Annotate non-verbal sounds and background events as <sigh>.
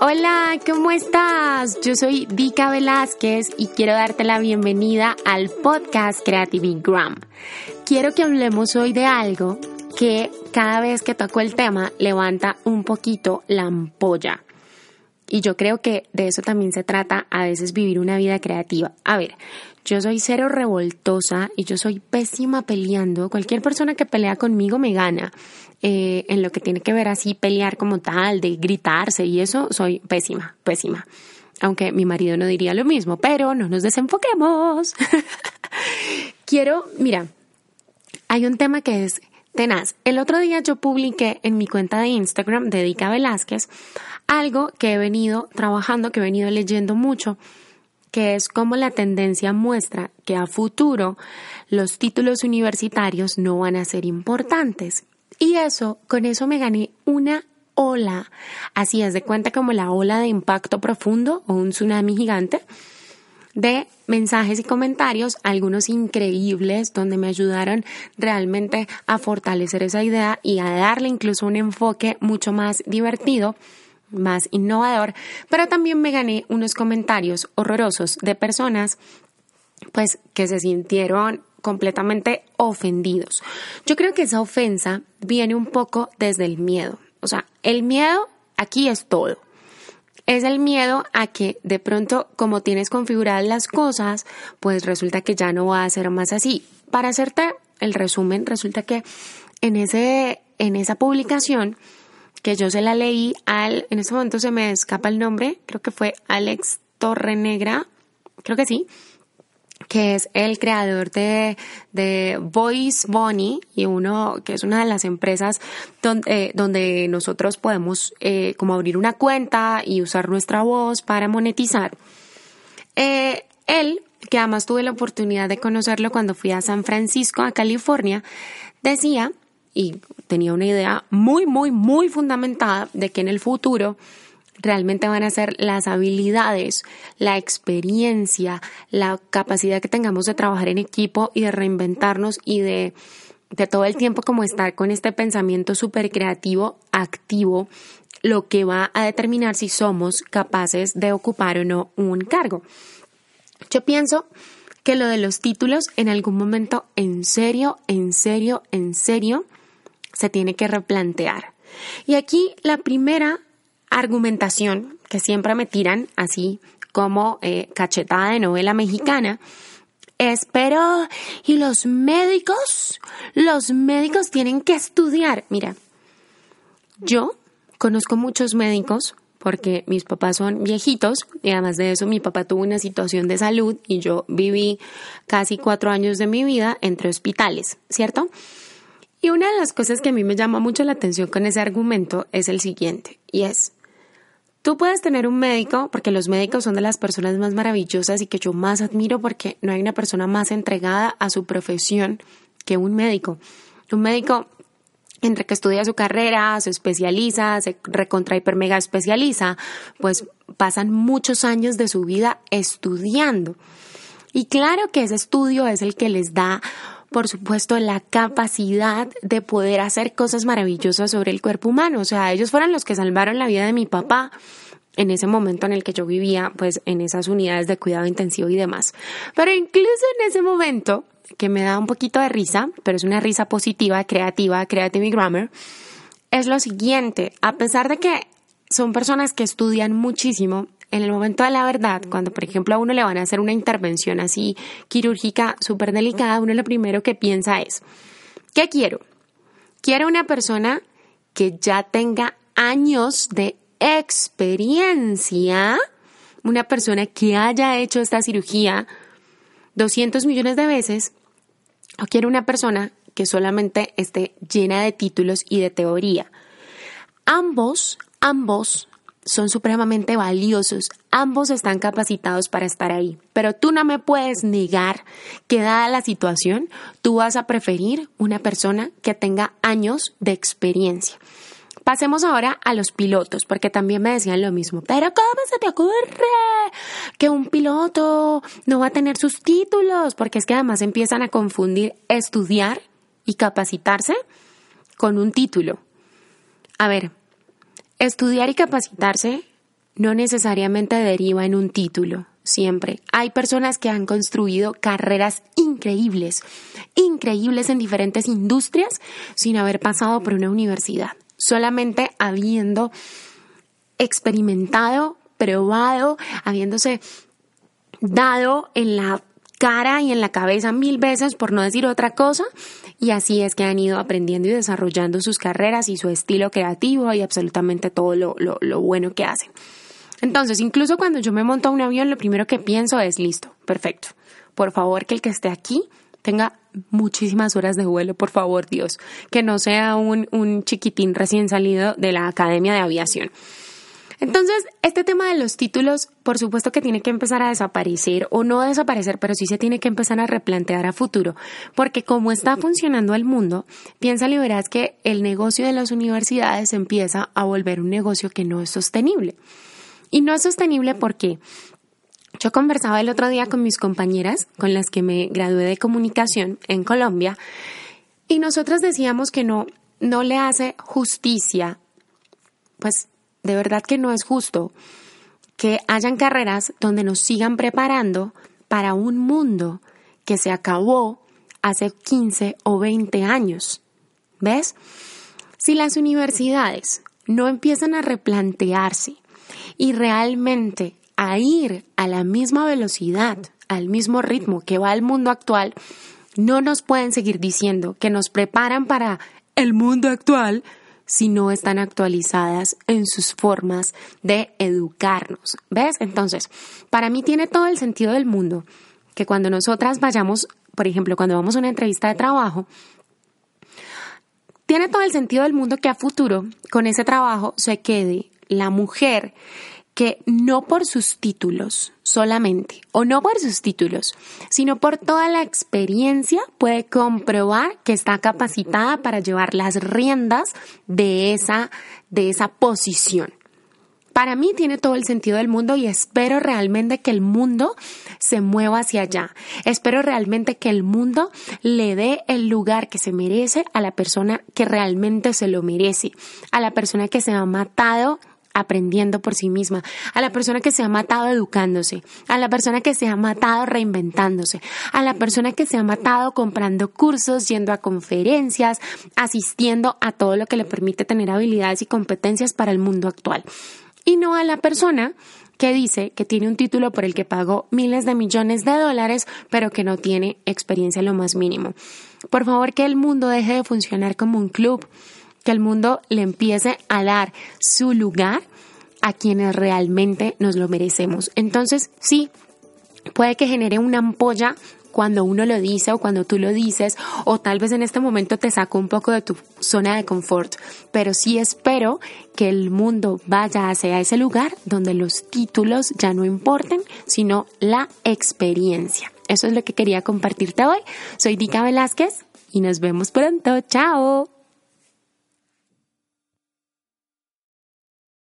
Hola, ¿cómo estás? Yo soy Vika Velázquez y quiero darte la bienvenida al podcast Creative Gram. Quiero que hablemos hoy de algo que cada vez que toco el tema levanta un poquito la ampolla. Y yo creo que de eso también se trata a veces vivir una vida creativa. A ver, yo soy cero revoltosa y yo soy pésima peleando. Cualquier persona que pelea conmigo me gana. Eh, en lo que tiene que ver así pelear como tal, de gritarse y eso, soy pésima, pésima. Aunque mi marido no diría lo mismo, pero no nos desenfoquemos. <laughs> Quiero, mira, hay un tema que es tenaz. El otro día yo publiqué en mi cuenta de Instagram, Dedica Velázquez, algo que he venido trabajando, que he venido leyendo mucho, que es como la tendencia muestra que a futuro los títulos universitarios no van a ser importantes. Y eso, con eso me gané una ola, así es de cuenta como la ola de impacto profundo o un tsunami gigante de mensajes y comentarios, algunos increíbles, donde me ayudaron realmente a fortalecer esa idea y a darle incluso un enfoque mucho más divertido más innovador, pero también me gané unos comentarios horrorosos de personas pues que se sintieron completamente ofendidos. Yo creo que esa ofensa viene un poco desde el miedo. O sea, el miedo aquí es todo. Es el miedo a que de pronto, como tienes configuradas las cosas, pues resulta que ya no va a ser más así. Para hacerte el resumen, resulta que en, ese, en esa publicación que yo se la leí al, en este momento se me escapa el nombre, creo que fue Alex Torrenegra, creo que sí, que es el creador de, de Voice Bunny y uno que es una de las empresas donde, eh, donde nosotros podemos eh, como abrir una cuenta y usar nuestra voz para monetizar. Eh, él, que además tuve la oportunidad de conocerlo cuando fui a San Francisco, a California, decía y tenía una idea muy, muy, muy fundamentada de que en el futuro realmente van a ser las habilidades, la experiencia, la capacidad que tengamos de trabajar en equipo y de reinventarnos y de, de todo el tiempo como estar con este pensamiento súper creativo, activo, lo que va a determinar si somos capaces de ocupar o no un cargo. Yo pienso que lo de los títulos en algún momento, en serio, en serio, en serio, se tiene que replantear. Y aquí la primera argumentación que siempre me tiran así como eh, cachetada de novela mexicana es, pero, ¿y los médicos? Los médicos tienen que estudiar. Mira, yo conozco muchos médicos porque mis papás son viejitos y además de eso mi papá tuvo una situación de salud y yo viví casi cuatro años de mi vida entre hospitales, ¿cierto? Y una de las cosas que a mí me llama mucho la atención con ese argumento es el siguiente, y es, tú puedes tener un médico, porque los médicos son de las personas más maravillosas y que yo más admiro porque no hay una persona más entregada a su profesión que un médico. Un médico entre que estudia su carrera, se especializa, se recontra hiper especializa, pues pasan muchos años de su vida estudiando. Y claro que ese estudio es el que les da por supuesto, la capacidad de poder hacer cosas maravillosas sobre el cuerpo humano. O sea, ellos fueron los que salvaron la vida de mi papá en ese momento en el que yo vivía, pues en esas unidades de cuidado intensivo y demás. Pero incluso en ese momento, que me da un poquito de risa, pero es una risa positiva, creativa, creative grammar, es lo siguiente, a pesar de que son personas que estudian muchísimo, en el momento de la verdad, cuando por ejemplo a uno le van a hacer una intervención así quirúrgica súper delicada, uno lo primero que piensa es, ¿qué quiero? Quiero una persona que ya tenga años de experiencia, una persona que haya hecho esta cirugía 200 millones de veces, o quiero una persona que solamente esté llena de títulos y de teoría. Ambos, ambos son supremamente valiosos. Ambos están capacitados para estar ahí. Pero tú no me puedes negar que dada la situación, tú vas a preferir una persona que tenga años de experiencia. Pasemos ahora a los pilotos, porque también me decían lo mismo. Pero ¿cómo se te ocurre que un piloto no va a tener sus títulos? Porque es que además empiezan a confundir estudiar y capacitarse con un título. A ver, Estudiar y capacitarse no necesariamente deriva en un título, siempre. Hay personas que han construido carreras increíbles, increíbles en diferentes industrias sin haber pasado por una universidad, solamente habiendo experimentado, probado, habiéndose dado en la cara y en la cabeza mil veces, por no decir otra cosa, y así es que han ido aprendiendo y desarrollando sus carreras y su estilo creativo y absolutamente todo lo, lo, bueno que hacen. Entonces, incluso cuando yo me monto a un avión, lo primero que pienso es, listo, perfecto. Por favor, que el que esté aquí tenga muchísimas horas de vuelo, por favor, Dios, que no sea un, un chiquitín recién salido de la Academia de Aviación. Entonces, este tema de los títulos, por supuesto que tiene que empezar a desaparecer o no desaparecer, pero sí se tiene que empezar a replantear a futuro, porque como está funcionando el mundo, piensa y que el negocio de las universidades empieza a volver un negocio que no es sostenible. Y no es sostenible porque yo conversaba el otro día con mis compañeras con las que me gradué de comunicación en Colombia y nosotras decíamos que no no le hace justicia pues de verdad que no es justo que hayan carreras donde nos sigan preparando para un mundo que se acabó hace 15 o 20 años. ¿Ves? Si las universidades no empiezan a replantearse y realmente a ir a la misma velocidad, al mismo ritmo que va el mundo actual, no nos pueden seguir diciendo que nos preparan para el mundo actual si no están actualizadas en sus formas de educarnos. ¿Ves? Entonces, para mí tiene todo el sentido del mundo que cuando nosotras vayamos, por ejemplo, cuando vamos a una entrevista de trabajo, tiene todo el sentido del mundo que a futuro con ese trabajo se quede la mujer que no por sus títulos solamente, o no por sus títulos, sino por toda la experiencia puede comprobar que está capacitada para llevar las riendas de esa, de esa posición. Para mí tiene todo el sentido del mundo y espero realmente que el mundo se mueva hacia allá. Espero realmente que el mundo le dé el lugar que se merece a la persona que realmente se lo merece, a la persona que se ha matado aprendiendo por sí misma, a la persona que se ha matado educándose, a la persona que se ha matado reinventándose, a la persona que se ha matado comprando cursos, yendo a conferencias, asistiendo a todo lo que le permite tener habilidades y competencias para el mundo actual. Y no a la persona que dice que tiene un título por el que pagó miles de millones de dólares, pero que no tiene experiencia en lo más mínimo. Por favor, que el mundo deje de funcionar como un club que el mundo le empiece a dar su lugar a quienes realmente nos lo merecemos. Entonces, sí, puede que genere una ampolla cuando uno lo dice o cuando tú lo dices, o tal vez en este momento te saco un poco de tu zona de confort, pero sí espero que el mundo vaya hacia ese lugar donde los títulos ya no importen, sino la experiencia. Eso es lo que quería compartirte hoy. Soy Dika Velázquez y nos vemos pronto. Chao.